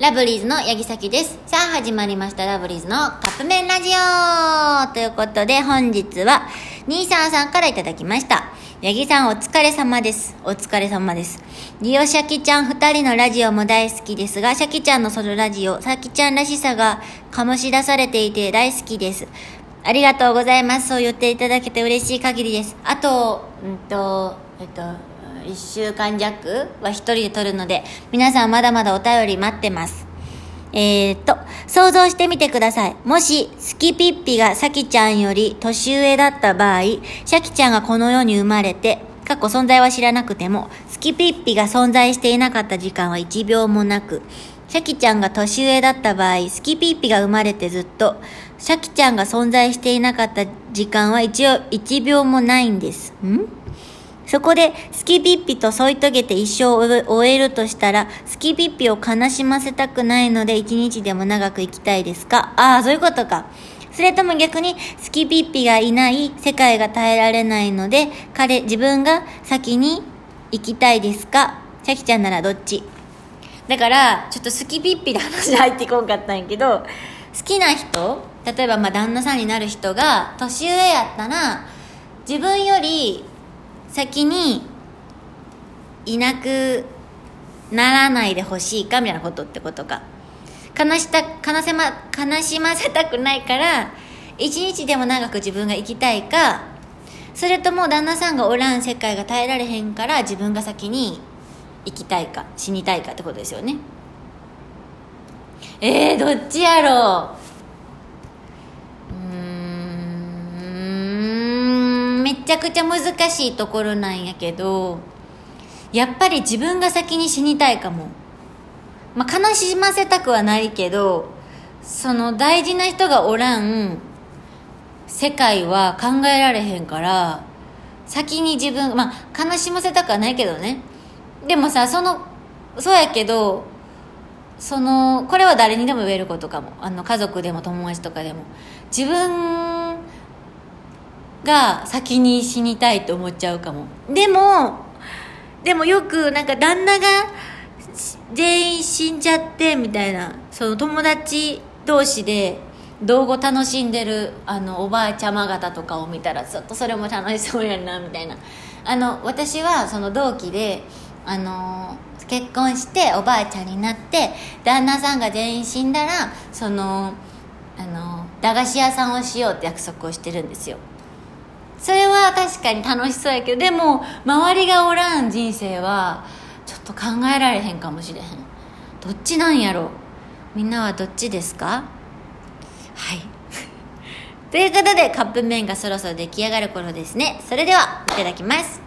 ラブリーズの八木崎です。さあ始まりましたラブリーズのカップ麺ラジオということで本日は、兄さんさんからいただきました。八木さんお疲れ様です。お疲れ様です。リオシャキちゃん二人のラジオも大好きですが、シャキちゃんのソロラジオ、シャキちゃんらしさが醸し出されていて大好きです。ありがとうございます。そう言っていただけて嬉しい限りです。あと、うんと、えっと、1週間弱は一人で撮るので、皆さんまだまだお便り待ってます。えー、っと、想像してみてください。もし、スキピッピがサキちゃんより年上だった場合、シャキちゃんがこの世に生まれて、過去存在は知らなくても、スキピッピが存在していなかった時間は1秒もなく、シャキちゃんが年上だった場合、スキピッピが生まれてずっと、シャキちゃんが存在していなかった時間は一応1秒もないんです。ん？そこで、スキピッピと添い遂げて一生を終えるとしたら、スキピッピを悲しませたくないので、一日でも長く生きたいですか？ああ、そういうことか。それとも逆に、スキピッピがいない世界が耐えられないので、彼、自分が先に生きたいですか？シャキちゃんならどっち？だから、ちょっとスキピッピで話入ってこんかったんやけど、好きな人例えばまあ旦那さんになる人が年上やったら、自分より先にいなくならないでほしいかみたいなことってことか。悲した悲せ、ま、悲しませたくないから一日でも長く自分が生きたいかそれとも旦那さんがおらん世界が耐えられへんから自分が先に生きたいか死にたいかってことですよね。えー、どっちやろう。ちゃくちゃ難しいところなんやけどやっぱり自分が先に死にたいかも、まあ、悲しませたくはないけどその大事な人がおらん世界は考えられへんから先に自分まあ悲しませたくはないけどね。でもさそのそうやけどそのこれは誰にでも言えることかも。あの家族でも友達とかでも。自分が先に死にたいと思っちゃうかも。でもでもよくなんか旦那が全員死んじゃってみたいなその友達同士で道後楽しんでるあのおばあちゃま方とかを見たらちょっとそれも楽しそうやなみたいな。あの私はその同期であの結婚しておばあちゃんになって旦那さんが全員死んだらそのあの駄菓子屋さんをしようって約束をしてるんですよ。確かに楽しそうやけどでも周りがおらん人生はちょっと考えられへんかもしれへん。どっちなんやろ？みんなはどっちですか？はい。ということでカップ麺がそろそろ出来上がる頃ですね。それではいただきます。